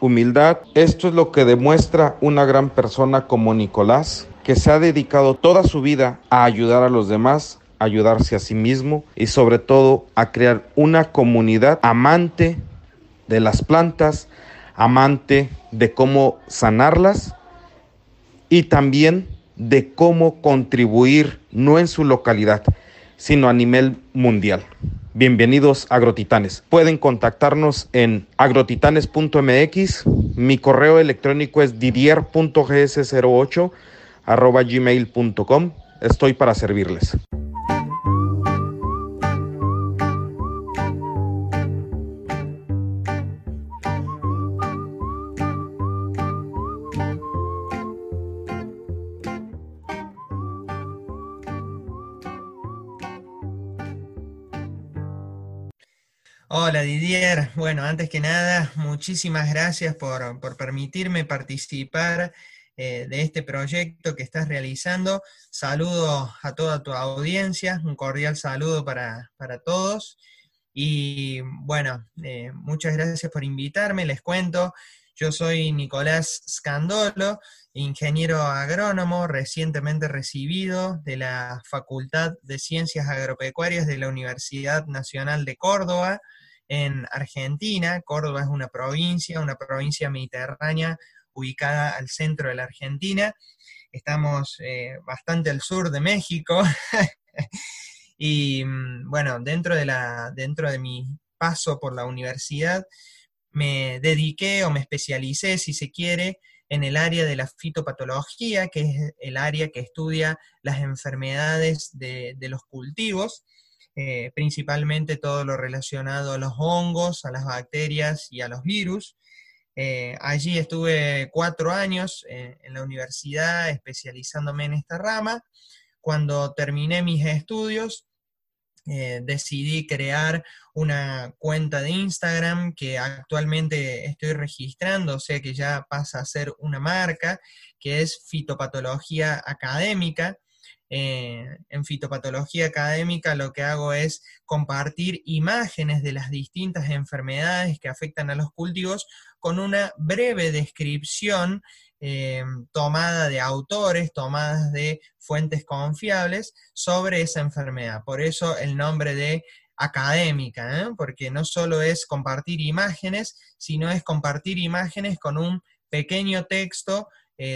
humildad. Esto es lo que demuestra una gran persona como Nicolás, que se ha dedicado toda su vida a ayudar a los demás, ayudarse a sí mismo y sobre todo a crear una comunidad amante de las plantas, amante de cómo sanarlas y también de cómo contribuir no en su localidad, sino a nivel mundial. Bienvenidos Agrotitanes. Pueden contactarnos en agrotitanes.mx. Mi correo electrónico es didier.gs08 arroba gmail.com. Estoy para servirles. Hola Didier, bueno, antes que nada, muchísimas gracias por, permitirme participar eh, de este proyecto que estás realizando. Saludo a toda tu audiencia, un cordial saludo para, todos. Y bueno, eh, muchas gracias por invitarme, les cuento. Yo soy Nicolás Scandolo, ingeniero agrónomo recientemente recibido de la Facultad de Ciencias Agropecuarias de la Universidad Nacional de Córdoba en Argentina. Córdoba es una provincia, una provincia mediterránea ubicada al centro de la Argentina. Estamos eh, bastante al sur de México. y mm, bueno, dentro de, la, dentro de mi paso por la universidad, me dediqué o me especialicé, si se quiere, en el área de la fitopatología, que es el área que estudia las enfermedades de, de los cultivos. Eh, principalmente todo lo relacionado a los hongos, a las bacterias y a los virus. Eh, allí estuve cuatro años eh, en la universidad especializándome en esta rama. Cuando terminé mis estudios, decidí crear una cuenta de Instagram que actualmente estoy registrando, o sea que ya pasa a ser una marca, que es Fitopatología Académica. Eh, en fitopatología académica lo que hago es compartir imágenes de las distintas enfermedades que afectan a los cultivos con una breve descripción eh, tomada de autores, tomadas de fuentes confiables sobre esa enfermedad. Por eso el nombre de académica, ¿eh? porque no solo es compartir imágenes, sino es compartir imágenes con un pequeño texto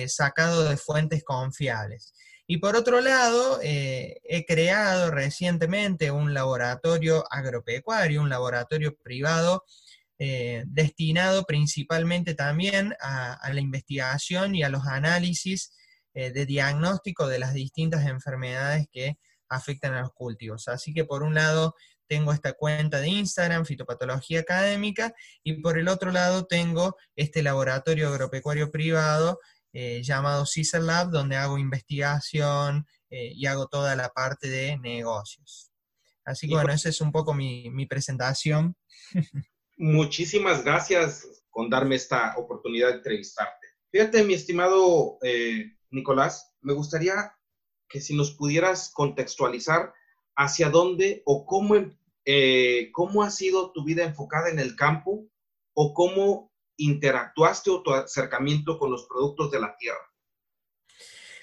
sacado de fuentes confiables. Y por otro lado, eh, he creado recientemente un laboratorio agropecuario, un laboratorio privado eh, destinado principalmente también a, la investigación y a los análisis eh, de diagnóstico de las distintas enfermedades que afectan a los cultivos. Así que por un lado tengo esta cuenta de Instagram, Fitopatología Académica, y por el otro lado tengo este laboratorio agropecuario privado eh, llamado Caesar Lab, donde hago investigación eh, y hago toda la parte de negocios. Así que bueno, esa es un poco mi, presentación. Muchísimas gracias con darme esta oportunidad de entrevistarte. Fíjate, mi estimado eh, Nicolás, me gustaría que si nos pudieras contextualizar hacia dónde o cómo, cómo ha sido tu vida enfocada en el campo o cómo interactuaste o tu acercamiento con los productos de la tierra?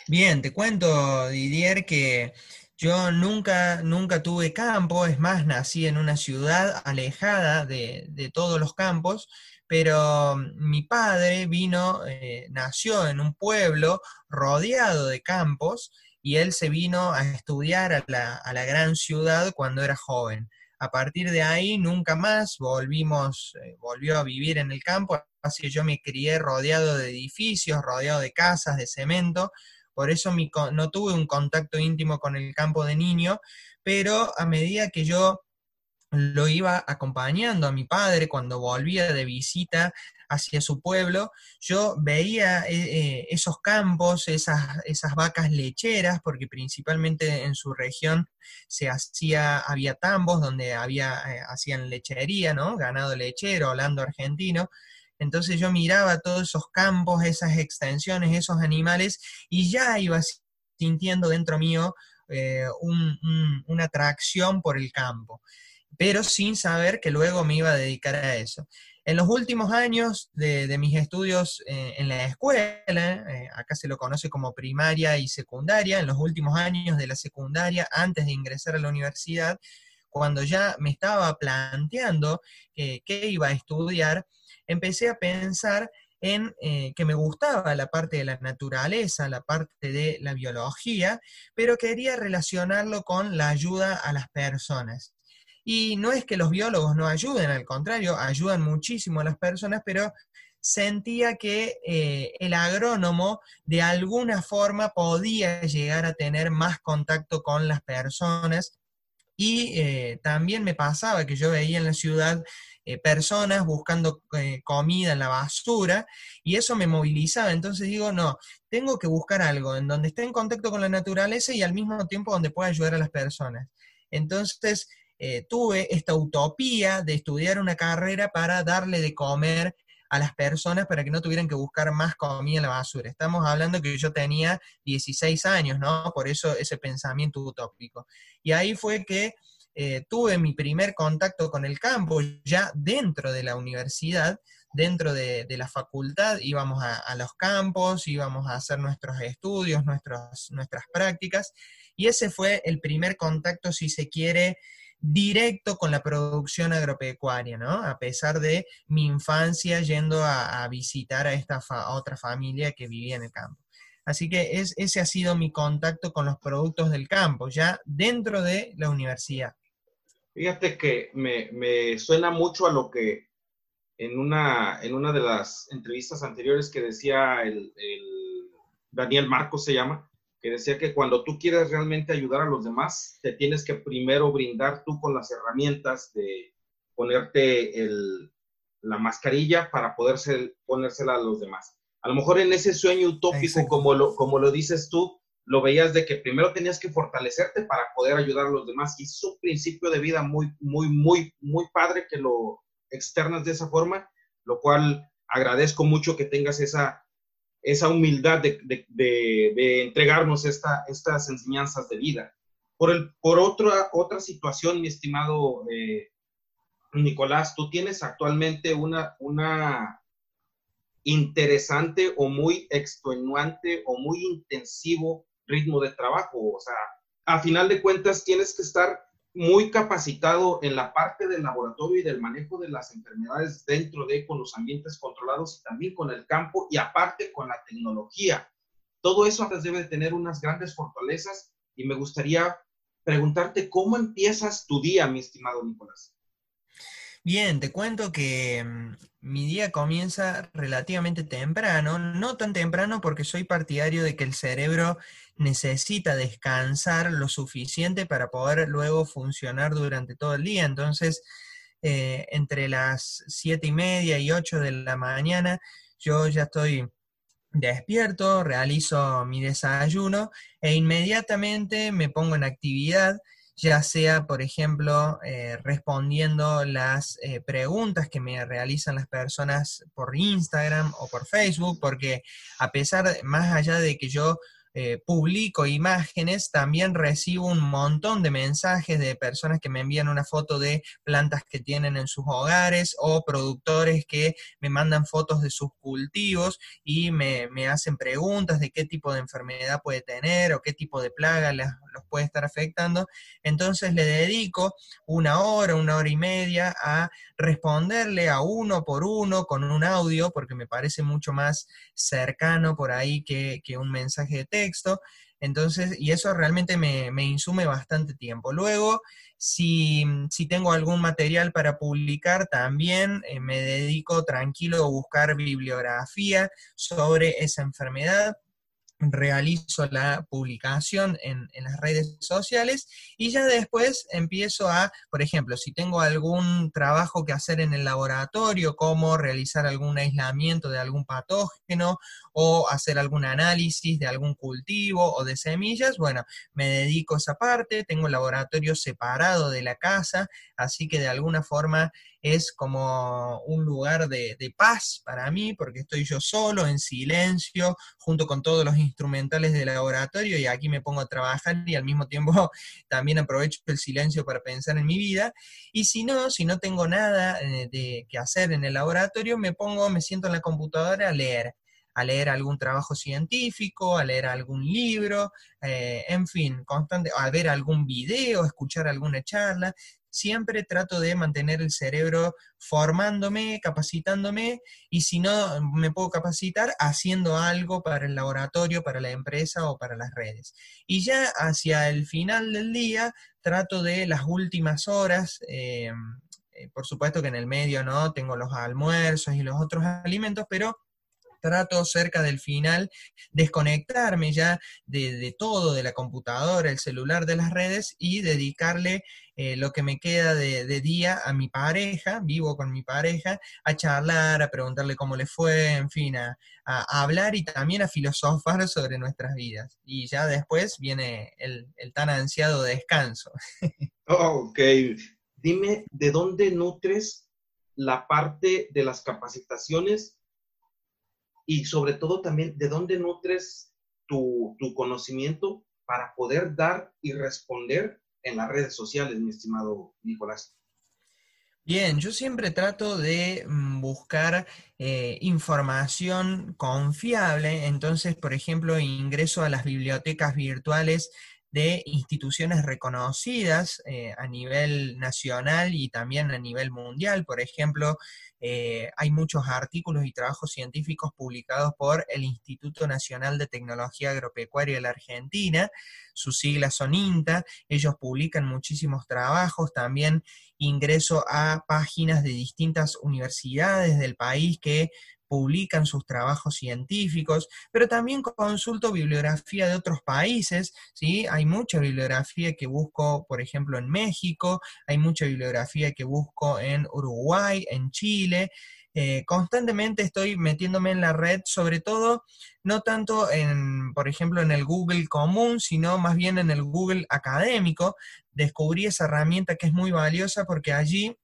Bien, te cuento, Didier, que yo nunca, nunca tuve campo, es más, nací en una ciudad alejada de, todos los campos, pero mi padre vino, eh, nació en un pueblo rodeado de campos y él se vino a estudiar a la, a la gran ciudad cuando era joven. A partir de ahí nunca más volvimos, eh, volvió a vivir en el campo, así que yo me crié rodeado de edificios, rodeado de casas, de cemento, por eso no tuve un contacto íntimo con el campo de niño, pero a medida que yo lo iba acompañando a mi padre cuando volvía de visita hacia su pueblo, yo veía eh, eh, esos campos, esas, esas, vacas lecheras, porque principalmente en su región se hacía, había tambos donde había, eh, hacían lechería, ¿no? Ganado lechero, hablando argentino. Entonces yo miraba todos esos campos, esas extensiones, esos animales, y ya iba sintiendo dentro mío una atracción por el campo pero sin saber que luego me iba a dedicar a eso. En los últimos años de, mis estudios eh, en la escuela, eh, acá se lo conoce como primaria y secundaria, en los últimos años de la secundaria, antes de ingresar a la universidad, cuando ya me estaba planteando qué iba a estudiar, empecé a pensar en eh, que me gustaba la parte de la naturaleza, la parte de la biología, pero quería relacionarlo con la ayuda a las personas. Y no es que los biólogos no ayuden, al contrario, ayudan muchísimo a las personas, pero sentía que eh, el agrónomo de alguna forma podía llegar a tener más contacto con las personas y eh, también me pasaba que yo veía en la ciudad eh, personas buscando comida en la basura y eso me movilizaba. Entonces digo, no, tengo que buscar algo en donde esté en contacto con la naturaleza y al mismo tiempo donde pueda ayudar a las personas. Entonces eh, tuve esta utopía de estudiar una carrera para darle de comer a las personas para que no tuvieran que buscar más comida en la basura. Estamos hablando que yo tenía 16 años, ¿no? Por eso ese pensamiento utópico. Y ahí fue que eh, tuve mi primer contacto con el campo ya dentro de la universidad, dentro de, la facultad, íbamos a, los campos, íbamos a hacer nuestros estudios, nuestras prácticas, y ese fue el primer contacto, si se quiere, directo con la producción agropecuaria, ¿no? A pesar de mi infancia yendo a, visitar a esta otra familia que vivía en el campo. Así que ese ha sido mi contacto con los productos del campo, ya dentro de la universidad. Fíjate que me, suena mucho a lo que en una, en una de las entrevistas anteriores que decía el, Daniel Marcos se llama, que decía que cuando tú quieres realmente ayudar a los demás, te tienes que primero brindar tú con las herramientas de ponerte la mascarilla para poder ponérsela a los demás. A lo mejor en ese sueño utópico, como lo, como lo dices tú, lo veías de que primero tenías que fortalecerte para poder ayudar a los demás. Y es un principio de vida muy, muy, muy, muy padre que lo externas de esa forma, lo cual agradezco mucho que tengas esa, esa humildad de, de, entregarnos esta, estas enseñanzas de vida. Por, el, por otra, otra situación, mi estimado eh, Nicolás, tú tienes actualmente una, una interesante o muy extenuante o muy intensivo ritmo de trabajo. O sea, a final de cuentas tienes que estar muy capacitado en la parte del laboratorio y del manejo de las enfermedades dentro de con los ambientes controlados y también con el campo y aparte con la tecnología. Todo eso debe tener unas grandes fortalezas y me gustaría preguntarte cómo empiezas tu día, mi estimado Nicolás. Bien, te cuento que mm, mi día comienza relativamente temprano, no tan temprano porque soy partidario de que el cerebro necesita descansar lo suficiente para poder luego funcionar durante todo el día. Entonces, eh, entre las siete y media y ocho de la mañana, yo ya estoy despierto, realizo mi desayuno e inmediatamente me pongo en actividad ya sea, por ejemplo, eh, respondiendo las eh, preguntas que me realizan las personas por Instagram o por Facebook, porque a pesar, más allá de que yo eh, publico imágenes, también recibo un montón de mensajes de personas que me envían una foto de plantas que tienen en sus hogares o productores que me mandan fotos de sus cultivos y me, hacen preguntas de qué tipo de enfermedad puede tener o qué tipo de plaga los puede estar afectando. Entonces le dedico una hora, una hora y media a responderle a uno por uno con un audio, porque me parece mucho más cercano por ahí que, que un mensaje de texto Entonces, y eso realmente me, insume bastante tiempo. Luego, si, tengo algún material para publicar, también eh, me dedico tranquilo a buscar bibliografía sobre esa enfermedad realizo la publicación en, las redes sociales y ya después empiezo a, por ejemplo, si tengo algún trabajo que hacer en el laboratorio, como realizar algún aislamiento de algún patógeno o hacer algún análisis de algún cultivo o de semillas, bueno, me dedico a esa parte, tengo el laboratorio separado de la casa, así que de alguna forma es como un lugar de, paz para mí, porque estoy yo solo, en silencio, junto con todos los instrumentales del laboratorio, y aquí me pongo a trabajar y al mismo tiempo también aprovecho el silencio para pensar en mi vida. Y si no, si no tengo nada eh, de, que hacer en el laboratorio, me pongo, me siento en la computadora a leer a leer algún trabajo científico, a leer algún libro, eh, en fin, constante, a ver algún video, escuchar alguna charla. Siempre trato de mantener el cerebro formándome, capacitándome, y si no me puedo capacitar, haciendo algo para el laboratorio, para la empresa o para las redes. Y ya hacia el final del día, trato de las últimas horas, eh, eh, por supuesto que en el medio no tengo los almuerzos y los otros alimentos, pero trato cerca del final desconectarme ya de, todo, de la computadora, el celular, de las redes y dedicarle eh, lo que me queda de, día a mi pareja, vivo con mi pareja, a charlar, a preguntarle cómo le fue, en fin, a, hablar y también a filosofar sobre nuestras vidas. Y ya después viene el, tan ansiado descanso. ok, dime, ¿de dónde nutres la parte de las capacitaciones y sobre todo también de dónde nutres tu, conocimiento para poder dar y responder en las redes sociales, mi estimado Nicolás. Bien, yo siempre trato de mm, buscar eh, información confiable, entonces, por ejemplo, ingreso a las bibliotecas virtuales de instituciones reconocidas eh, a nivel nacional y también a nivel mundial. Por ejemplo, eh, hay muchos artículos y trabajos científicos publicados por el Instituto Nacional de Tecnología Agropecuaria de la Argentina, sus siglas son INTA, ellos publican muchísimos trabajos, también ingreso a páginas de distintas universidades del país que publican sus trabajos científicos, pero también consulto bibliografía de otros países, ¿sí? Hay mucha bibliografía que busco, por ejemplo, en México, hay mucha bibliografía que busco en Uruguay, en Chile, eh, constantemente estoy metiéndome en la red, sobre todo, no tanto en, por ejemplo, en el Google común, sino más bien en el Google académico. Descubrí esa herramienta que es muy valiosa porque allí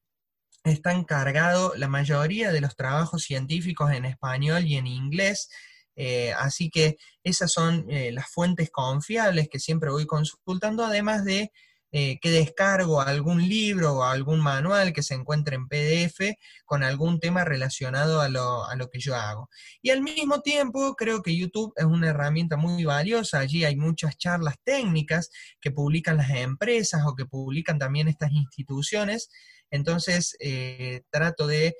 está encargado la mayoría de los trabajos científicos en español y en inglés. Eh, así que esas son eh, las fuentes confiables que siempre voy consultando, además de eh, que descargo algún libro o algún manual que se encuentre en PDF con algún tema relacionado a lo, a lo que yo hago. Y al mismo tiempo, creo que YouTube es una herramienta muy valiosa. Allí hay muchas charlas técnicas que publican las empresas o que publican también estas instituciones entonces eh, trato de,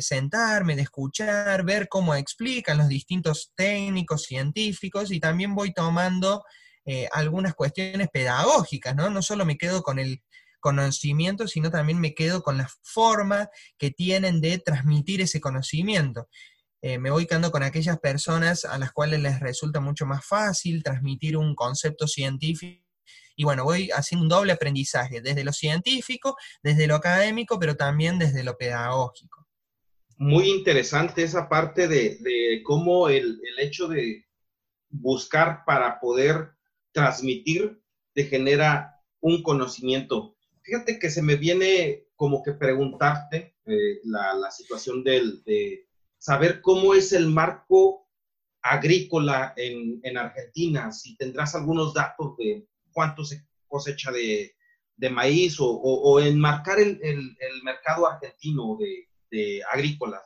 sentarme, de escuchar, ver cómo explican los distintos técnicos científicos y también voy tomando eh, algunas cuestiones pedagógicas, ¿no? No solo me quedo con el conocimiento, sino también me quedo con la forma que tienen de transmitir ese conocimiento. Eh, me voy quedando con aquellas personas a las cuales les resulta mucho más fácil transmitir un concepto científico y bueno, voy haciendo un doble aprendizaje, desde lo científico, desde lo académico, pero también desde lo pedagógico. Muy interesante esa parte de, cómo el, hecho de buscar para poder transmitir te genera un conocimiento. Fíjate que se me viene como que preguntarte eh, la, situación de saber cómo es el marco agrícola en, en, Argentina, si tendrás algunos datos de cuánto se cosecha de, maíz o, enmarcar el, mercado argentino de, agrícolas.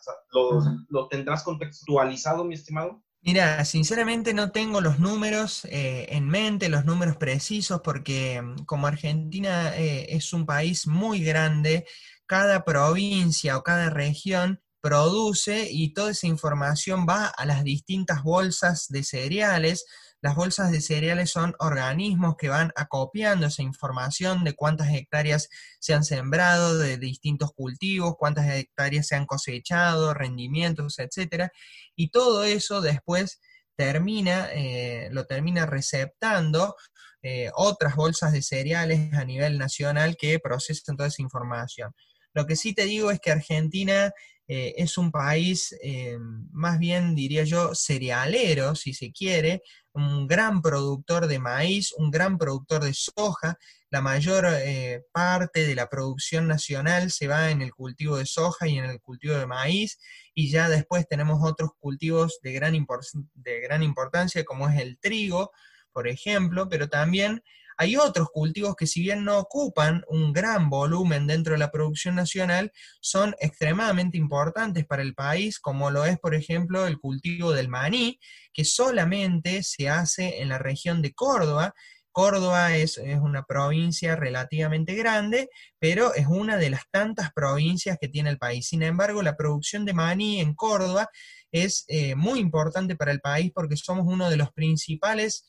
¿Lo, tendrás contextualizado, mi estimado? Mira, sinceramente no tengo los números eh, en mente, los números precisos, porque mm, como Argentina eh, es un país muy grande, cada provincia o cada región produce y toda esa información va a las distintas bolsas de cereales, las bolsas de cereales son organismos que van acopiando esa información de cuántas hectáreas se han sembrado, de distintos cultivos, cuántas hectáreas se han cosechado, rendimientos, etcétera, y todo eso después termina, eh, lo termina receptando eh, otras bolsas de cereales a nivel nacional que procesan toda esa información. Lo que sí te digo es que Argentina eh, es un país, eh, más bien diría yo, cerealero, si se quiere, un gran productor de maíz, un gran productor de soja. La mayor eh, parte de la producción nacional se va en el cultivo de soja y en el cultivo de maíz, y ya después tenemos otros cultivos de gran, de gran importancia, como es el trigo, por ejemplo, pero también hay otros cultivos que si bien no ocupan un gran volumen dentro de la producción nacional, son extremadamente importantes para el país, como lo es, por ejemplo, el cultivo del maní, que solamente se hace en la región de Córdoba. Córdoba es, una provincia relativamente grande, pero es una de las tantas provincias que tiene el país. Sin embargo, la producción de maní en Córdoba es eh, muy importante para el país porque somos uno de los principales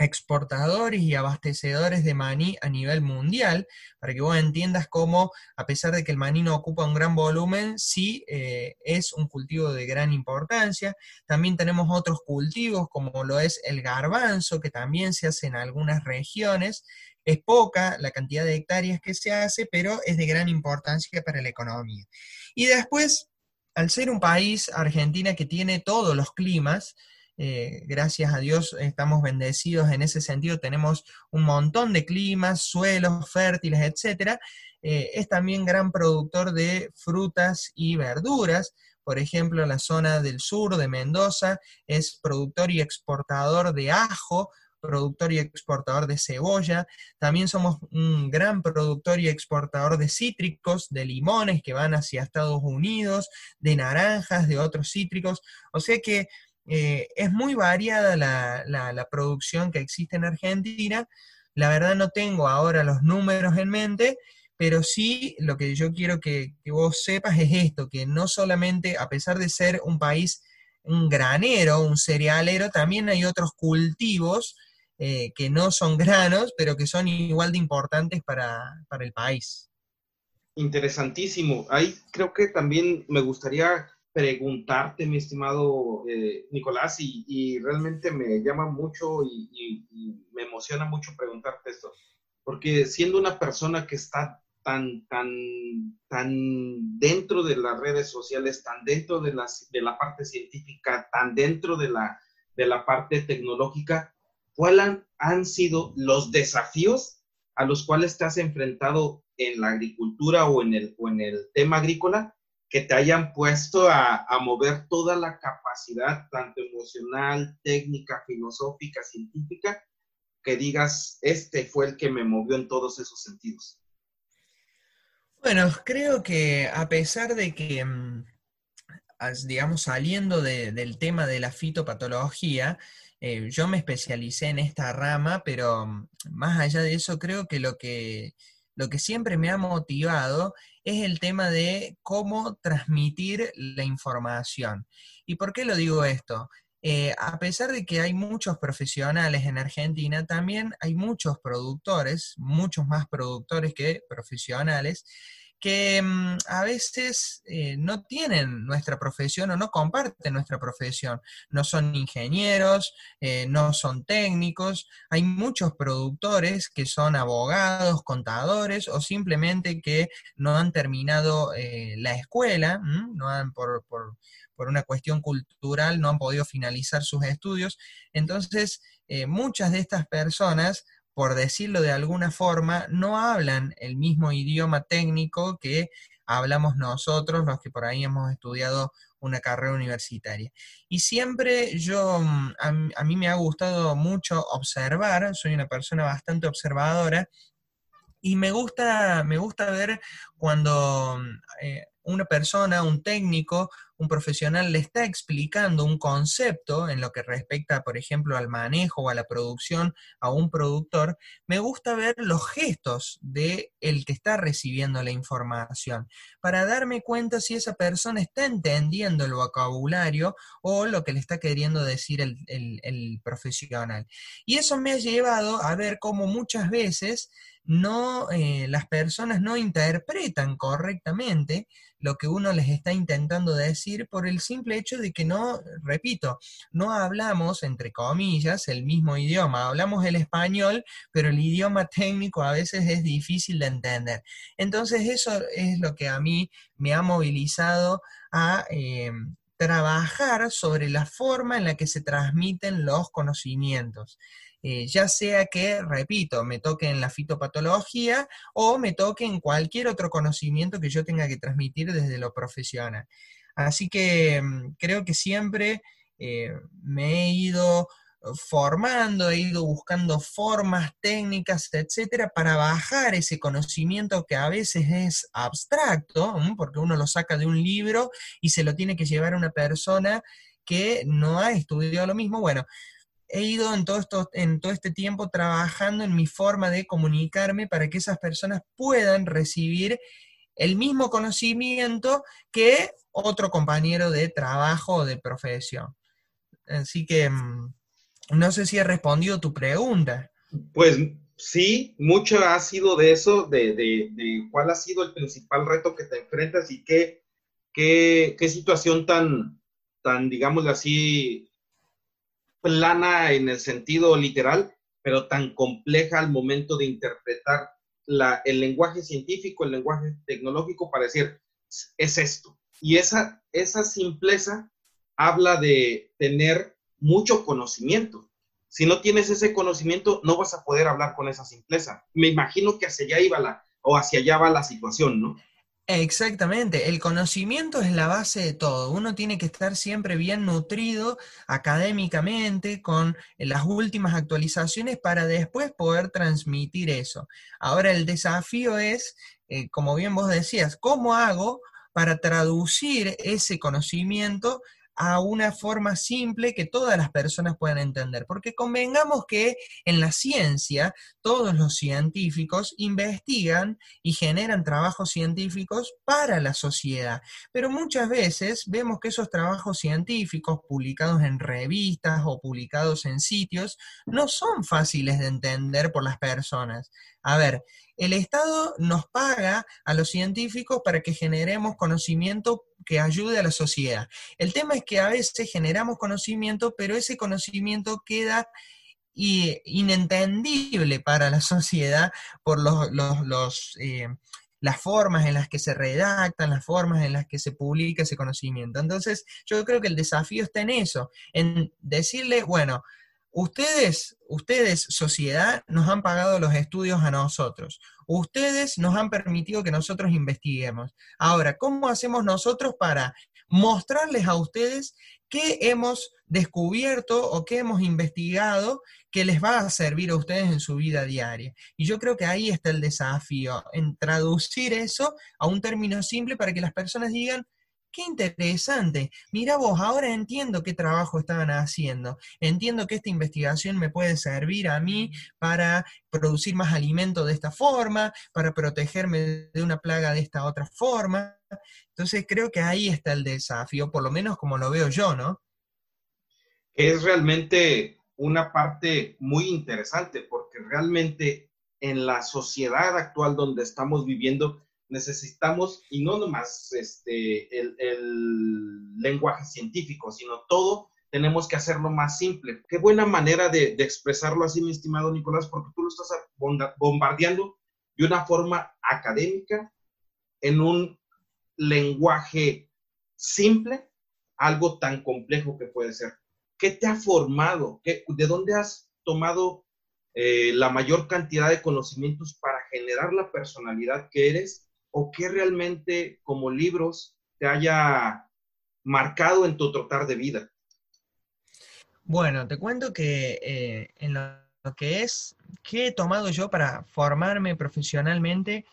exportadores y abastecedores de maní a nivel mundial, para que vos entiendas cómo, a pesar de que el maní no ocupa un gran volumen, sí eh, es un cultivo de gran importancia. También tenemos otros cultivos, como lo es el garbanzo, que también se hace en algunas regiones. Es poca la cantidad de hectáreas que se hace, pero es de gran importancia para la economía. Y después, al ser un país, Argentina, que tiene todos los climas, eh, gracias a Dios estamos bendecidos en ese sentido, tenemos un montón de climas, suelos fértiles, etc. Eh, es también gran productor de frutas y verduras. Por ejemplo, la zona del sur de Mendoza es productor y exportador de ajo, productor y exportador de cebolla. También somos un gran productor y exportador de cítricos, de limones que van hacia Estados Unidos, de naranjas, de otros cítricos. O sea que eh, es muy variada la, producción que existe en Argentina. La verdad no tengo ahora los números en mente, pero sí lo que yo quiero que, vos sepas es esto, que no solamente, a pesar de ser un país, un granero, un cerealero, también hay otros cultivos eh, que no son granos, pero que son igual de importantes para, para el país. Interesantísimo. Ahí creo que también me gustaría preguntarte, mi estimado eh, Nicolás, y, realmente me llama mucho y, me emociona mucho preguntarte esto, porque siendo una persona que está tan, tan, tan dentro de las redes sociales, tan dentro de, las, de la parte científica, tan dentro de la, de la parte tecnológica, ¿cuáles han sido los desafíos a los cuales te has enfrentado en la agricultura o en el, o en el tema agrícola que te hayan puesto a, mover toda la capacidad, tanto emocional, técnica, filosófica, científica, que digas, este fue el que me movió en todos esos sentidos? Bueno, creo que a pesar de que, mm, digamos, saliendo del tema de la fitopatología, eh, yo me especialicé en esta rama, pero mm, más allá de eso, creo que lo que lo que siempre me ha motivado es el tema de cómo transmitir la información. ¿Y por qué lo digo esto? Eh, a pesar de que hay muchos profesionales en Argentina, también hay muchos productores, muchos más productores que profesionales, que mm, a veces eh, no tienen nuestra profesión o no comparten nuestra profesión. No son ingenieros, eh, no son técnicos. Hay muchos productores que son abogados, contadores o simplemente que no han terminado eh, la escuela, no han por, por, por, una cuestión cultural no han podido finalizar sus estudios. Entonces, muchas de estas personas por decirlo de alguna forma, no hablan el mismo idioma técnico que hablamos nosotros, los que por ahí hemos estudiado una carrera universitaria. Y siempre yo, mm, a, mí me ha gustado mucho observar, soy una persona bastante observadora, y me gusta, me gusta ver cuando mm, eh, una persona, un técnico, un profesional le está explicando un concepto en lo que respecta, por ejemplo, al manejo o a la producción a un productor, me gusta ver los gestos de el que está recibiendo la información para darme cuenta si esa persona está entendiendo el vocabulario o lo que le está queriendo decir el, el profesional. Y eso me ha llevado a ver cómo muchas veces no, eh, las personas no interpretan correctamente lo que uno les está intentando decir por el simple hecho de que no, repito, no hablamos, entre comillas, el mismo idioma, hablamos el español, pero el idioma técnico a veces es difícil de entender. Entonces eso es lo que a mí me ha movilizado a... Eh, trabajar sobre la forma en la que se transmiten los conocimientos. Eh, ya sea que, repito, me toque en la fitopatología o me toque en cualquier otro conocimiento que yo tenga que transmitir desde lo profesional. Así que mm, creo que siempre eh, me he ido formando, he ido buscando formas, técnicas, etcétera, para bajar ese conocimiento que a veces es abstracto, porque uno lo saca de un libro y se lo tiene que llevar a una persona que no ha estudiado lo mismo. Bueno, he ido en todo, esto, en todo este tiempo trabajando en mi forma de comunicarme para que esas personas puedan recibir el mismo conocimiento que otro compañero de trabajo o de profesión. Así que mm, no sé si he respondido tu pregunta. Pues sí, mucho ha sido de eso, de, cuál ha sido el principal reto que te enfrentas y qué, qué, situación tan, tan, digámoslo así, plana en el sentido literal, pero tan compleja al momento de interpretar el lenguaje científico, el lenguaje tecnológico para decir, es esto. Y esa, esa simpleza habla de tener mucho conocimiento. Si no tienes ese conocimiento, no vas a poder hablar con esa simpleza. Me imagino que hacia allá iba la, o hacia allá va la situación, ¿no? Exactamente, el conocimiento es la base de todo. Uno tiene que estar siempre bien nutrido académicamente con las últimas actualizaciones para después poder transmitir eso. Ahora el desafío es, eh, como bien vos decías, ¿cómo hago para traducir ese conocimiento a una forma simple que todas las personas puedan entender. Porque convengamos que en la ciencia todos los científicos investigan y generan trabajos científicos para la sociedad. Pero muchas veces vemos que esos trabajos científicos publicados en revistas o publicados en sitios no son fáciles de entender por las personas. A ver, el Estado nos paga a los científicos para que generemos conocimiento que ayude a la sociedad. El tema es que a veces generamos conocimiento, pero ese conocimiento queda inentendible para la sociedad por los, eh, las formas en las que se redactan, las formas en las que se publica ese conocimiento. Entonces, yo creo que el desafío está en eso, en decirle, bueno, Ustedes, ustedes, sociedad, nos han pagado los estudios a nosotros. Ustedes nos han permitido que nosotros investiguemos. Ahora, ¿cómo hacemos nosotros para mostrarles a ustedes qué hemos descubierto o qué hemos investigado que les va a servir a ustedes en su vida diaria? Y yo creo que ahí está el desafío, en traducir eso a un término simple para que las personas digan, Qué interesante. Mira vos, ahora entiendo qué trabajo estaban haciendo. Entiendo que esta investigación me puede servir a mí para producir más alimento de esta forma, para protegerme de una plaga de esta otra forma. Entonces creo que ahí está el desafío, por lo menos como lo veo yo, ¿no? Es realmente una parte muy interesante porque realmente en la sociedad actual donde estamos viviendo, necesitamos, y no nomás este, el, lenguaje científico, sino todo tenemos que hacerlo más simple. Qué buena manera de, expresarlo así, mi estimado Nicolás, porque tú lo estás bombardeando de una forma académica, en un lenguaje simple, algo tan complejo que puede ser. ¿Qué te ha formado? ¿Qué, ¿De dónde has tomado eh, la mayor cantidad de conocimientos para generar la personalidad que eres o qué realmente como libros te haya marcado en tu tratar de vida? Bueno, te cuento que eh, en lo que es, que he tomado yo para formarme profesionalmente,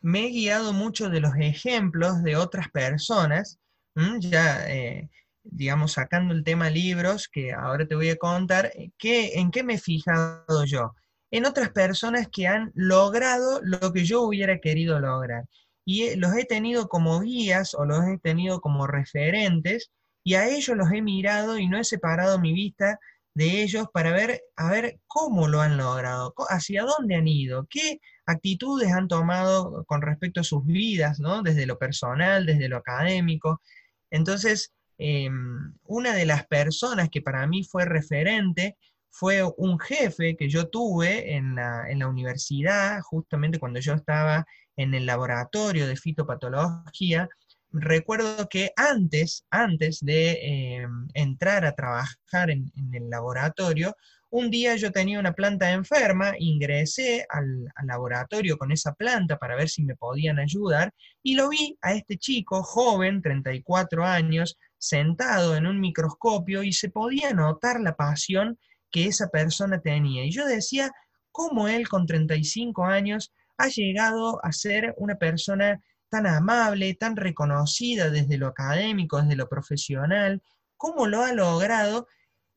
me he guiado mucho de los ejemplos de otras personas, ya, eh, digamos, sacando el tema libros, que ahora te voy a contar, eh, ¿en qué me he fijado yo? En otras personas que han logrado lo que yo hubiera querido lograr y los he tenido como guías o los he tenido como referentes y a ellos los he mirado y no he separado mi vista de ellos para ver, a ver cómo lo han logrado, hacia dónde han ido, qué actitudes han tomado con respecto a sus vidas, ¿no? Desde lo personal, desde lo académico. Entonces, em, una de las personas que para mí fue referente fue un jefe que yo tuve en la, en la universidad, justamente cuando yo estaba en el laboratorio de fitopatología, recuerdo que antes, antes de eh, entrar a trabajar en, el laboratorio, un día yo tenía una planta enferma, ingresé al, laboratorio con esa planta para ver si me podían ayudar y lo vi a este chico joven, 34 años, sentado en un microscopio y se podía notar la pasión que esa persona tenía. Y yo decía, ¿cómo él con 35 años ha llegado a ser una persona tan amable, tan reconocida desde lo académico, desde lo profesional, cómo lo ha logrado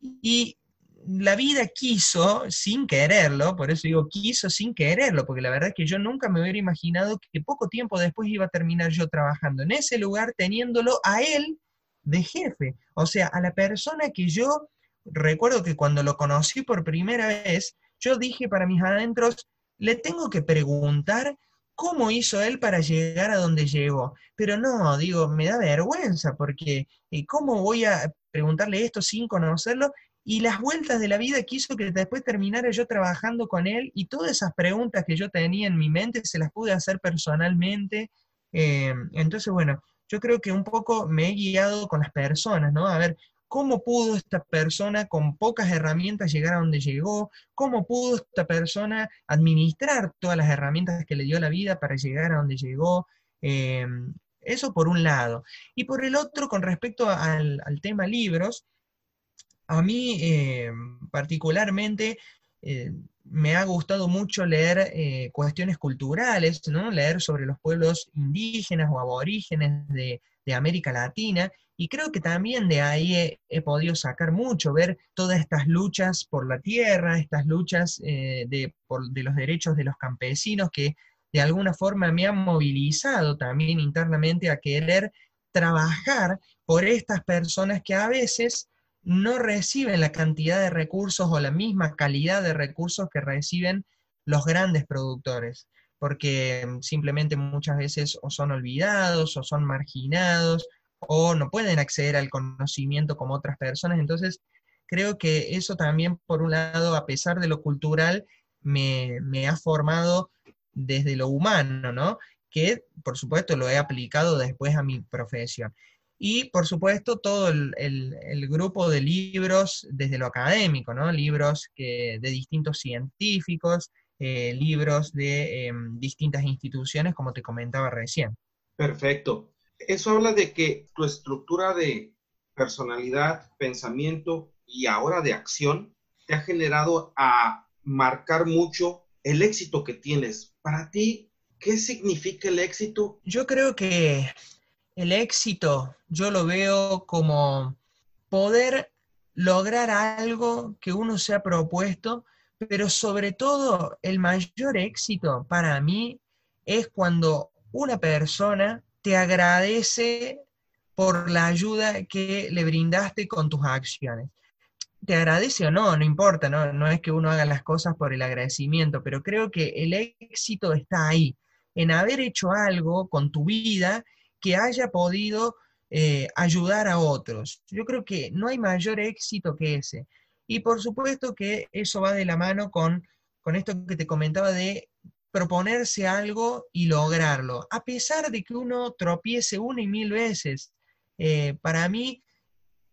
y la vida quiso sin quererlo, por eso digo quiso sin quererlo, porque la verdad es que yo nunca me hubiera imaginado que poco tiempo después iba a terminar yo trabajando en ese lugar teniéndolo a él de jefe, o sea, a la persona que yo recuerdo que cuando lo conocí por primera vez, yo dije para mis adentros, le tengo que preguntar cómo hizo él para llegar a donde llegó. Pero no, digo, me da vergüenza porque eh, ¿cómo voy a preguntarle esto sin conocerlo? Y las vueltas de la vida quiso que después terminara yo trabajando con él y todas esas preguntas que yo tenía en mi mente se las pude hacer personalmente. Eh, entonces, bueno, yo creo que un poco me he guiado con las personas, ¿no? A ver, cómo pudo esta persona con pocas herramientas llegar a donde llegó, cómo pudo esta persona administrar todas las herramientas que le dio la vida para llegar a donde llegó. Em, eso por un lado. Y por el otro, con respecto al, tema libros, a mí em, particularmente eh, me ha gustado mucho leer eh, cuestiones culturales, ¿no? leer sobre los pueblos indígenas o aborígenes de, de América Latina, y creo que también de ahí he, podido sacar mucho, ver todas estas luchas por la tierra, estas luchas eh, de, los derechos de los campesinos que de alguna forma me han movilizado también internamente a querer trabajar por estas personas que a veces no reciben la cantidad de recursos o la misma calidad de recursos que reciben los grandes productores, porque simplemente muchas veces o son olvidados o son marginados o no pueden acceder al conocimiento como otras personas. Entonces, creo que eso también, por un lado, a pesar de lo cultural, me, ha formado desde lo humano, ¿no? Que, por supuesto, lo he aplicado después a mi profesión. Y, por supuesto, todo el, grupo de libros desde lo académico, ¿no? Libros que, de distintos científicos, eh, libros de em, distintas instituciones, como te comentaba recién. Perfecto eso habla de que tu estructura de personalidad, pensamiento y ahora de acción te ha generado a marcar mucho el éxito que tienes. Para ti, ¿qué significa el éxito? Yo creo que el éxito yo lo veo como poder lograr algo que uno se ha propuesto, pero sobre todo el mayor éxito para mí es cuando una persona te agradece por la ayuda que le brindaste con tus acciones. Te agradece o no, no importa, no, no es que uno haga las cosas por el agradecimiento, pero creo que el éxito está ahí, en haber hecho algo con tu vida que haya podido eh, ayudar a otros. Yo creo que no hay mayor éxito que ese. Y por supuesto que eso va de la mano con, con esto que te comentaba de proponerse algo y lograrlo, a pesar de que uno tropiece una y mil veces. Eh, para mí,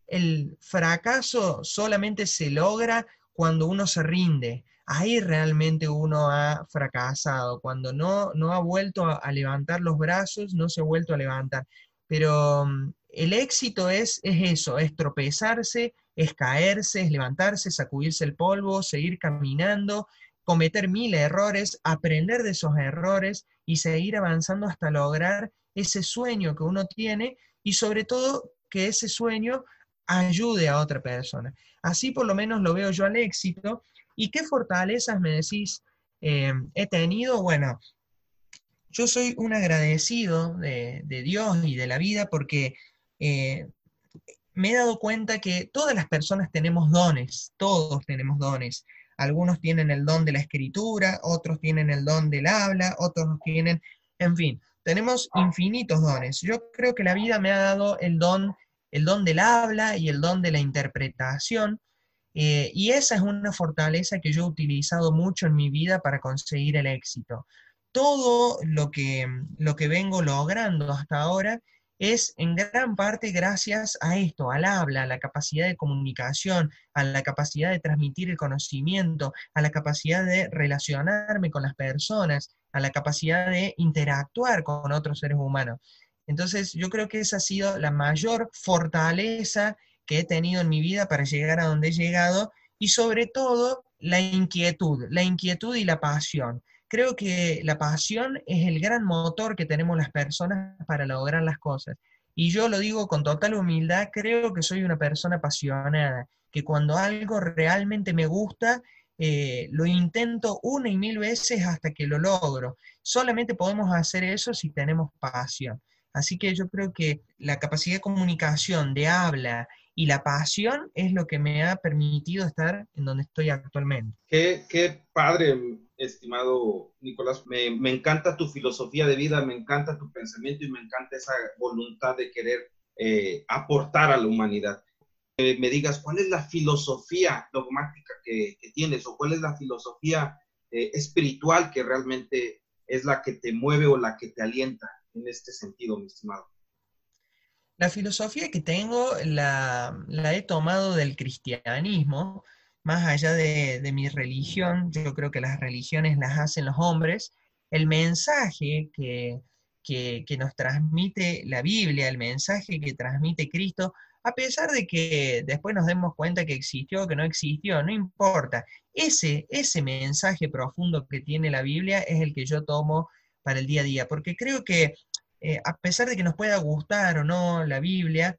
el fracaso solamente se logra cuando uno se rinde. Ahí realmente uno ha fracasado, cuando no, no ha vuelto a, levantar los brazos, no se ha vuelto a levantar. Pero mm, el éxito es, es eso, es tropezarse, es caerse, es levantarse, sacudirse el polvo, seguir caminando cometer mil errores, aprender de esos errores y seguir avanzando hasta lograr ese sueño que uno tiene y sobre todo que ese sueño ayude a otra persona. Así por lo menos lo veo yo al éxito. ¿Y qué fortalezas me decís eh, he tenido? Bueno, yo soy un agradecido de, Dios y de la vida porque eh, me he dado cuenta que todas las personas tenemos dones, todos tenemos dones. Algunos tienen el don de la escritura, otros tienen el don del habla, otros tienen, en fin, tenemos infinitos dones. Yo creo que la vida me ha dado el don, el don del habla y el don de la interpretación, eh, y esa es una fortaleza que yo he utilizado mucho en mi vida para conseguir el éxito. Todo lo que, lo que vengo logrando hasta ahora es en gran parte gracias a esto, al habla, a la capacidad de comunicación, a la capacidad de transmitir el conocimiento, a la capacidad de relacionarme con las personas, a la capacidad de interactuar con otros seres humanos. Entonces, yo creo que esa ha sido la mayor fortaleza que he tenido en mi vida para llegar a donde he llegado y sobre todo la inquietud, la inquietud y la pasión. Creo que la pasión es el gran motor que tenemos las personas para lograr las cosas. Y yo lo digo con total humildad, creo que soy una persona apasionada, que cuando algo realmente me gusta, eh, lo intento una y mil veces hasta que lo logro. Solamente podemos hacer eso si tenemos pasión. Así que yo creo que la capacidad de comunicación, de habla y la pasión es lo que me ha permitido estar en donde estoy actualmente. Qué, qué padre, estimado Nicolás. Me, me, encanta tu filosofía de vida, me encanta tu pensamiento y me encanta esa voluntad de querer eh, aportar a la humanidad. Eh, me digas, ¿cuál es la filosofía dogmática que, que tienes o cuál es la filosofía eh, espiritual que realmente es la que te mueve o la que te alienta en este sentido, mi estimado? La filosofía que tengo la, la he tomado del cristianismo, más allá de, mi religión, yo creo que las religiones las hacen los hombres, el mensaje que, nos transmite la Biblia, el mensaje que transmite Cristo, a pesar de que después nos demos cuenta que existió o que no existió, no importa. Ese, ese mensaje profundo que tiene la Biblia es el que yo tomo para el día a día, porque creo que eh, a pesar de que nos pueda gustar o no la Biblia,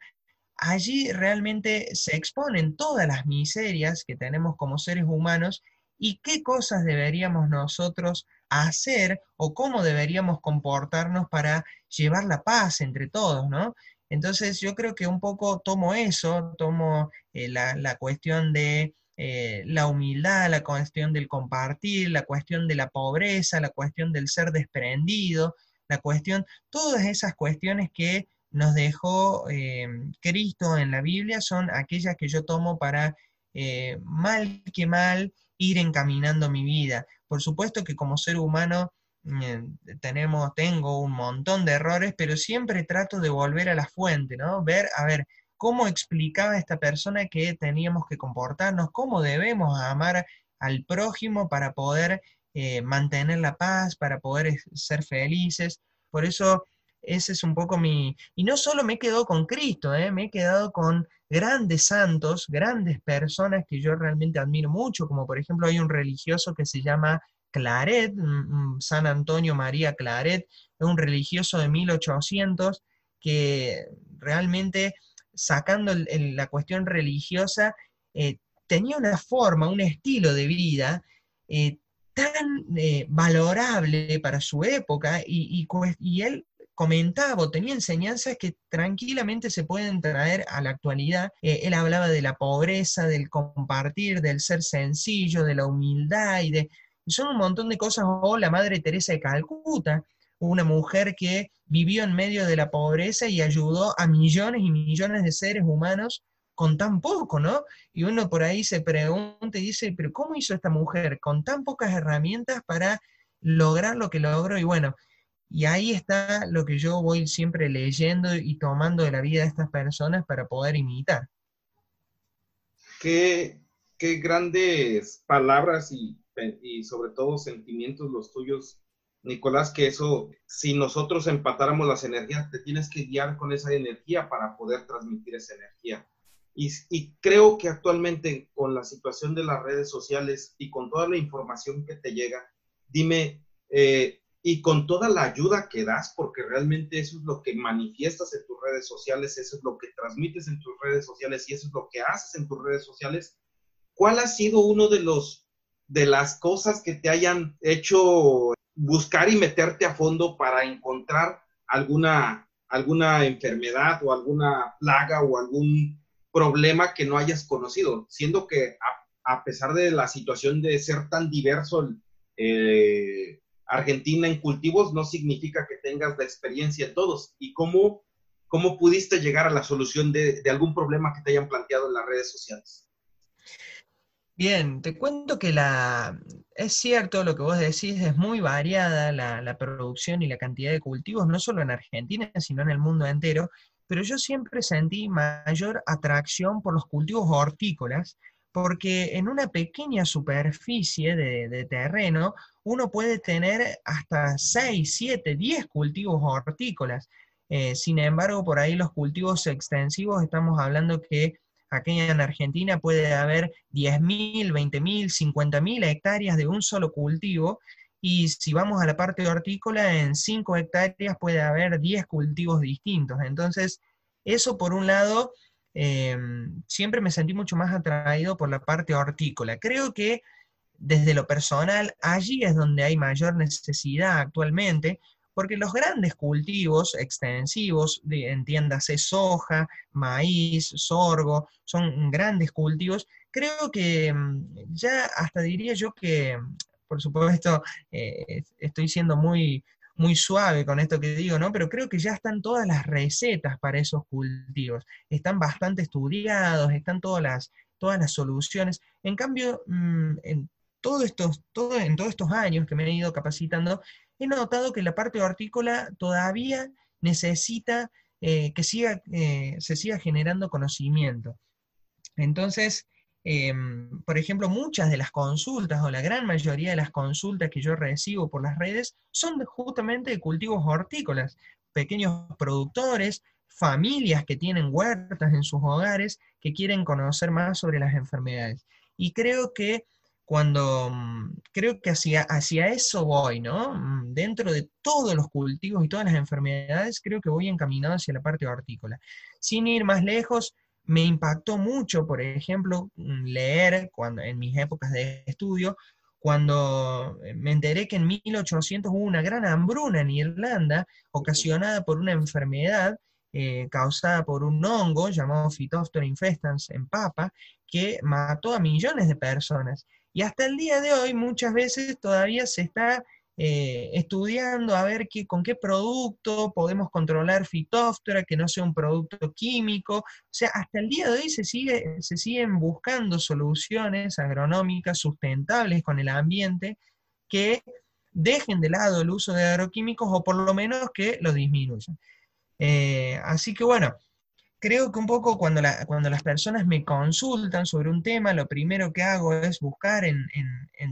allí realmente se exponen todas las miserias que tenemos como seres humanos y qué cosas deberíamos nosotros hacer o cómo deberíamos comportarnos para llevar la paz entre todos, ¿no? Entonces yo creo que un poco tomo eso, tomo eh, la, cuestión de eh, la humildad, la cuestión del compartir, la cuestión de la pobreza, la cuestión del ser desprendido, la cuestión, todas esas cuestiones que nos dejó eh, Cristo en la Biblia son aquellas que yo tomo para eh, mal que mal ir encaminando mi vida. Por supuesto que como ser humano mm, tenemos, tengo un montón de errores, pero siempre trato de volver a la fuente, ¿no? Ver, a ver, cómo explicaba esta persona que teníamos que comportarnos, cómo debemos amar al prójimo para poder eh, mantener la paz, para poder ser felices. Por eso ese es un poco mi... Y no solo me he quedado con Cristo, ¿eh? me he quedado con grandes santos, grandes personas que yo realmente admiro mucho, como por ejemplo hay un religioso que se llama Claret, San Antonio María Claret, un religioso de 1800 que realmente sacando la cuestión religiosa, eh, tenía una forma, un estilo de vida tan eh, valorable para su época y, él comentaba o tenía enseñanzas que tranquilamente se pueden traer a la actualidad. Eh, él hablaba de la pobreza, del compartir, del ser sencillo, de la humildad y de... son un montón de cosas. O la Madre Teresa de Calcuta, una mujer que vivió en medio de la pobreza y ayudó a millones y millones de seres humanos con tan poco, ¿no? Y uno por ahí se pregunta y dice, pero ¿cómo hizo esta mujer con tan pocas herramientas para lograr lo que logró? Y bueno, y ahí está lo que yo voy siempre leyendo y tomando de la vida de estas personas para poder imitar. Qué, grandes palabras y, y, sobre todo sentimientos los tuyos, Nicolás, que eso, si nosotros empatáramos las energías, te tienes que guiar con esa energía para poder transmitir esa energía. Y, y creo que actualmente con la situación de las redes sociales y con toda la información que te llega, dime, eh, y con toda la ayuda que das, porque realmente eso es lo que manifiestas en tus redes sociales, eso es lo que transmites en tus redes sociales y eso es lo que haces en tus redes sociales. ¿Cuál ha sido uno de los de las cosas que te hayan hecho buscar y meterte a fondo para encontrar alguna alguna enfermedad o alguna plaga o algún problema que no hayas conocido, siendo que a, pesar de la situación de ser tan diverso eh, Argentina en cultivos, no significa que tengas la experiencia en todos. ¿Y cómo, cómo pudiste llegar a la solución de, algún problema que te hayan planteado en las redes sociales? Bien, te cuento que la, es cierto lo que vos decís, es muy variada la, la, producción y la cantidad de cultivos, no solo en Argentina, sino en el mundo entero, pero yo siempre sentí mayor atracción por los cultivos hortícolas, porque en una pequeña superficie de, terreno uno puede tener hasta 6, 7, 10 cultivos hortícolas. Eh, sin embargo, por ahí los cultivos extensivos, estamos hablando que aquí en Argentina puede haber 10.000, 20.000, 50.000 hectáreas de un solo cultivo, y si vamos a la parte hortícola, en 5 hectáreas puede haber 10 cultivos distintos. Entonces, eso por un lado, em, siempre me sentí mucho más atraído por la parte hortícola. Creo que desde lo personal, allí es donde hay mayor necesidad actualmente, porque los grandes cultivos extensivos, entiéndase soja, maíz, sorgo, son grandes cultivos, creo que em, ya hasta diría yo que por supuesto, eh, estoy siendo muy, muy suave con esto que digo, ¿no? Pero creo que ya están todas las recetas para esos cultivos. Están bastante estudiados, están todas las, todas las soluciones. En cambio, mm, en, todo estos, todo, en todos estos años que me he ido capacitando, he notado que la parte hortícola todavía necesita eh, que siga, eh, se siga generando conocimiento. Entonces, Em, por ejemplo, muchas de las consultas o la gran mayoría de las consultas que yo recibo por las redes son justamente de cultivos hortícolas, pequeños productores, familias que tienen huertas en sus hogares que quieren conocer más sobre las enfermedades. Y creo que cuando mm, creo que hacia, hacia eso voy, ¿no? Mm, dentro de todos los cultivos y todas las enfermedades, creo que voy encaminado hacia la parte hortícola. Sin ir más lejos, me impactó mucho, por ejemplo, mm, leer cuando, en mis épocas de estudio, cuando eh, me enteré que en 1800 hubo una gran hambruna en Irlanda ocasionada por una enfermedad eh, causada por un hongo llamado Phytophthora infestans en papa, que mató a millones de personas. Y hasta el día de hoy muchas veces todavía se está eh, estudiando a ver qué, con qué producto podemos controlar fitóftora, que no sea un producto químico. O sea, hasta el día de hoy se, sigue, siguen buscando soluciones agronómicas sustentables con el ambiente que dejen de lado el uso de agroquímicos o por lo menos que lo disminuyan. Eh, así que bueno, creo que un poco cuando, cuando las personas me consultan sobre un tema, lo primero que hago es buscar en,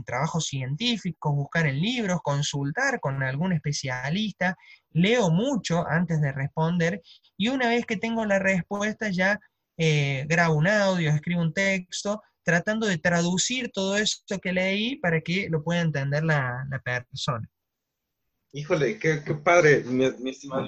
trabajos científicos, buscar en libros, consultar con algún especialista, leo mucho antes de responder y una vez que tengo la respuesta ya eh, grabo un audio, escribo un texto, tratando de traducir todo esto que leí para que lo pueda entender la, persona. Híjole, qué, padre, mi, estimado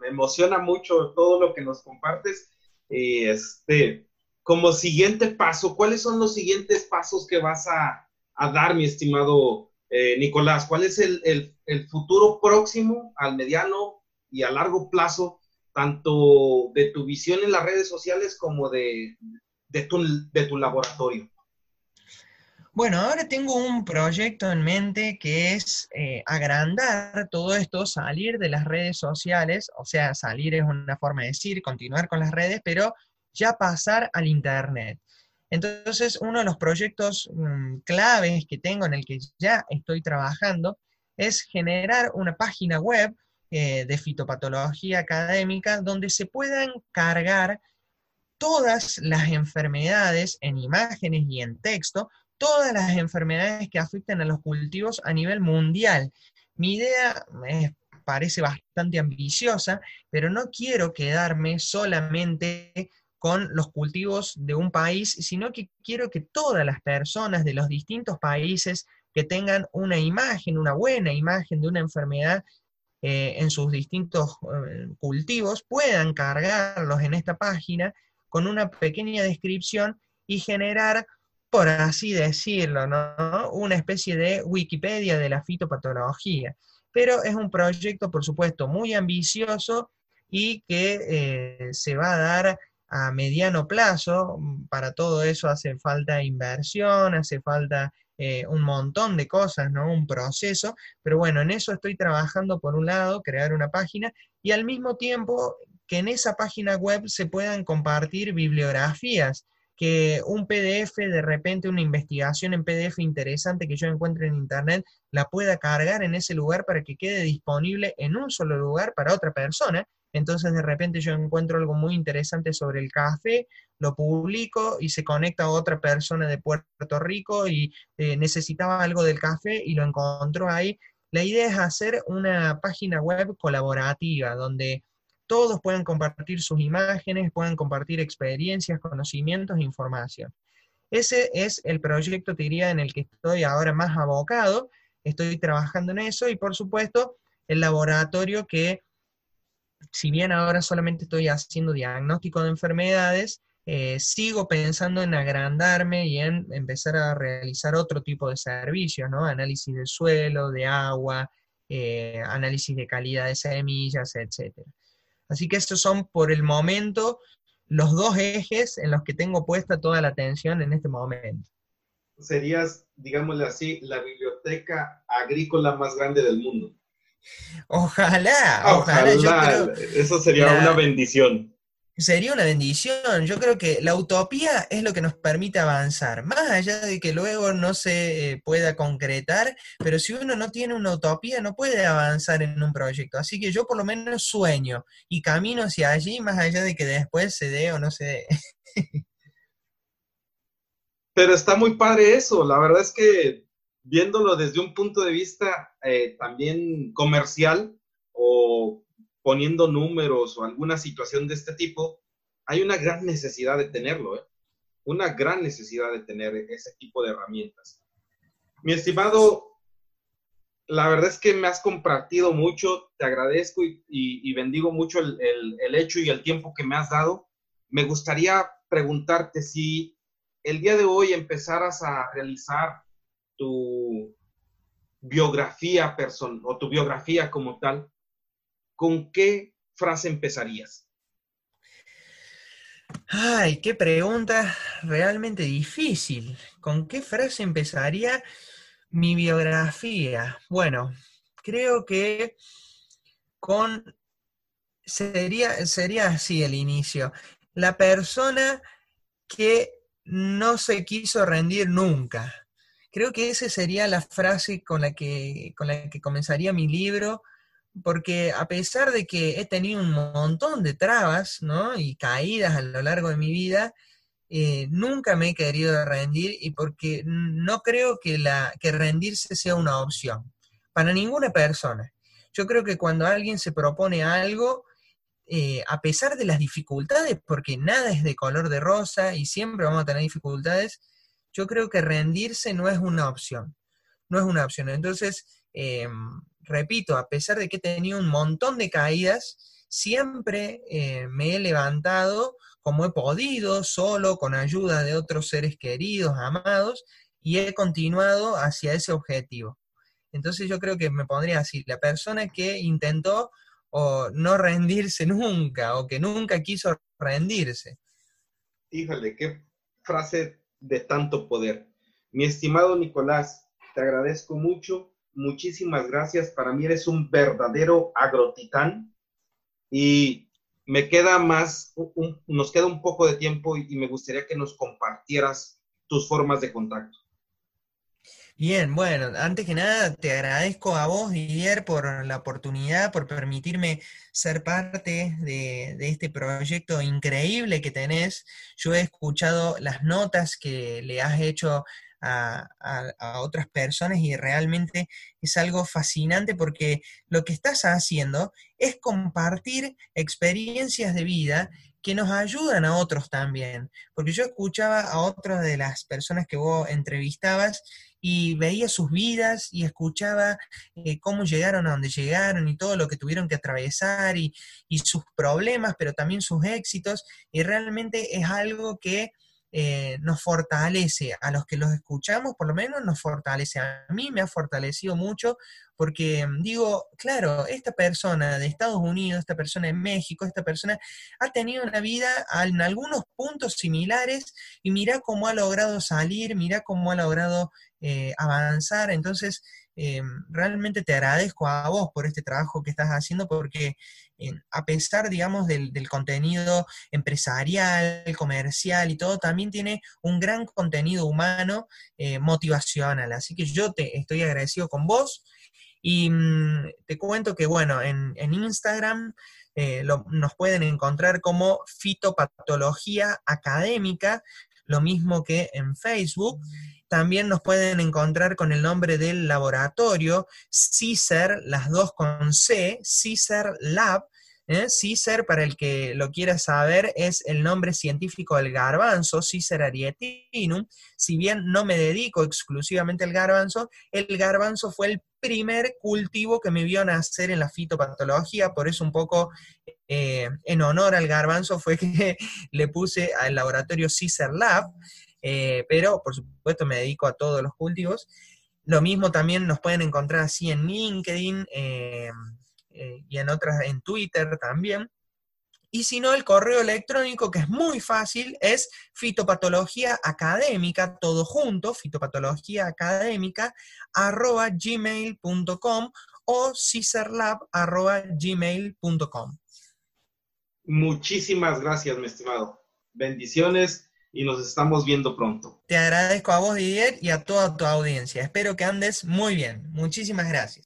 Me emociona mucho todo lo que nos compartes. Y este, como siguiente paso, ¿cuáles son los siguientes pasos que vas a, dar, mi estimado eh, Nicolás? ¿Cuál es el, futuro próximo, al mediano y a largo plazo, tanto de tu visión en las redes sociales como de, tu, de tu laboratorio? Bueno, ahora tengo un proyecto en mente que es eh, agrandar todo esto, salir de las redes sociales, o sea, salir es una forma de decir, continuar con las redes, pero ya pasar al Internet. Entonces, uno de los proyectos mm, claves que tengo en el que ya estoy trabajando es generar una página web eh, de fitopatología académica donde se puedan cargar todas las enfermedades en imágenes y en texto todas las enfermedades que afectan a los cultivos a nivel mundial. Mi idea me parece bastante ambiciosa, pero no quiero quedarme solamente con los cultivos de un país, sino que quiero que todas las personas de los distintos países que tengan una imagen, una buena imagen de una enfermedad eh, en sus distintos eh, cultivos, puedan cargarlos en esta página con una pequeña descripción y generar por así decirlo, ¿no? una especie de Wikipedia de la fitopatología. Pero es un proyecto, por supuesto, muy ambicioso y que eh, se va a dar a mediano plazo. Para todo eso hace falta inversión, hace falta eh, un montón de cosas, ¿no? Un proceso, pero bueno, en eso estoy trabajando por un lado, crear una página y al mismo tiempo que en esa página web se puedan compartir bibliografías, que un PDF, de repente una investigación en PDF interesante que yo encuentre en Internet, la pueda cargar en ese lugar para que quede disponible en un solo lugar para otra persona entonces de repente yo encuentro algo muy interesante sobre el café, lo publico y se conecta a otra persona de Puerto Rico y eh, necesitaba algo del café y lo encontró ahí. La idea es hacer una página web colaborativa donde todos puedan compartir sus imágenes, puedan compartir experiencias, conocimientos e información. Ese es el proyecto, te diría, en el que estoy ahora más abocado. Estoy trabajando en eso y, por supuesto, el laboratorio que si bien ahora solamente estoy haciendo diagnóstico de enfermedades, eh, sigo pensando en agrandarme y en empezar a realizar otro tipo de servicios, ¿no? Análisis del suelo, de agua, eh, análisis de calidad de semillas, etc. Así que estos son por el momento los dos ejes en los que tengo puesta toda la atención en este momento. Serías, digámosle así, la biblioteca agrícola más grande del mundo. Ojalá, ojalá. Eso sería una bendición. Sería una bendición. Yo creo que la utopía es lo que nos permite avanzar, más allá de que luego no se eh, pueda concretar, pero si uno no tiene una utopía no puede avanzar en un proyecto. Así que yo por lo menos sueño y camino hacia allí, más allá de que después se dé o no se dé. pero está muy padre eso. La verdad es que viéndolo desde un punto de vista eh, también comercial o poniendo números o alguna situación de este tipo, hay una gran necesidad de tenerlo, ¿eh? una gran necesidad de tener ese tipo de herramientas. Mi estimado, la verdad es que me has compartido mucho, te agradezco y, bendigo mucho el, el hecho y el tiempo que me has dado. Me gustaría preguntarte si el día de hoy empezaras a realizar tu biografía personal o tu biografía como tal, ¿con qué frase empezarías? Ay, qué pregunta realmente difícil. ¿Con qué frase empezaría mi biografía? Bueno, creo que con sería sería así el inicio. La persona que no se quiso rendir nunca. Creo que esa sería la frase con la que, con la que comenzaría mi libro, porque a pesar de que he tenido un montón de trabas y caídas a lo largo de mi vida, eh, nunca me he querido rendir y porque no creo que, la, que rendirse sea una opción para ninguna persona. Yo creo que cuando alguien se propone algo, eh, a pesar de las dificultades, porque nada es de color de rosa y siempre vamos a tener dificultades, yo creo que rendirse no es una opción. No es una opción. Entonces, em, repito, a pesar de que he tenido un montón de caídas, siempre eh, me he levantado como he podido, solo, con ayuda de otros seres queridos, amados, y he continuado hacia ese objetivo. Entonces yo creo que me pondría así, la persona que intentó o no rendirse nunca, o que nunca quiso rendirse. Híjole, qué frase de tanto poder. Mi estimado Nicolás, te agradezco mucho, muchísimas gracias. Para mí eres un verdadero agrotitán y me queda más, nos queda un poco de tiempo y me gustaría que nos compartieras tus formas de contacto. Bien, bueno, antes que nada te agradezco a vos, Didier, por la oportunidad, por permitirme ser parte de, este proyecto increíble que tenés. Yo he escuchado las notas que le has hecho a, otras personas y realmente es algo fascinante porque lo que estás haciendo es compartir experiencias de vida que nos ayudan a otros también. Porque yo escuchaba a otras de las personas que vos entrevistabas y veía sus vidas y escuchaba eh, cómo llegaron a donde llegaron y todo lo que tuvieron que atravesar y, sus problemas, pero también sus éxitos. Y realmente es algo que eh, nos fortalece, a los que los escuchamos por lo menos nos fortalece. A mí me ha fortalecido mucho porque mm, digo, claro, esta persona de Estados Unidos, esta persona de México, esta persona ha tenido una vida en algunos puntos similares y mira cómo ha logrado salir, mira cómo ha logrado eh, avanzar. Entonces, eh, realmente te agradezco a vos por este trabajo que estás haciendo porque a pesar, digamos, del, contenido empresarial, comercial y todo, también tiene un gran contenido humano motivacional. Así que yo te estoy agradecido con vos y mm, te cuento que, bueno, en, Instagram nos pueden encontrar como fitopatología académica, lo mismo que en Facebook. También nos pueden encontrar con el nombre del laboratorio, CISER, las dos con C, CISER Lab. ¿eh? CISER, para el que lo quiera saber, es el nombre científico del garbanzo, Cicer arietinum. Si bien no me dedico exclusivamente al garbanzo, el garbanzo fue el primer cultivo que me vio nacer en la fitopatología, por eso un poco eh, en honor al garbanzo fue que le puse al laboratorio Cicer Lab. Eh, pero por supuesto me dedico a todos los cultivos. Lo mismo también nos pueden encontrar así en LinkedIn eh, y en otras, en Twitter también. Y si no, el correo electrónico, que es muy fácil, es fitopatología académica, todo junto, fitopatología académica, arroba gmail.com o cicerlab arroba gmail.com. Muchísimas gracias, mi estimado. Bendiciones y nos estamos viendo pronto. Te agradezco a vos, Didier, y a toda tu audiencia. Espero que andes muy bien. Muchísimas gracias.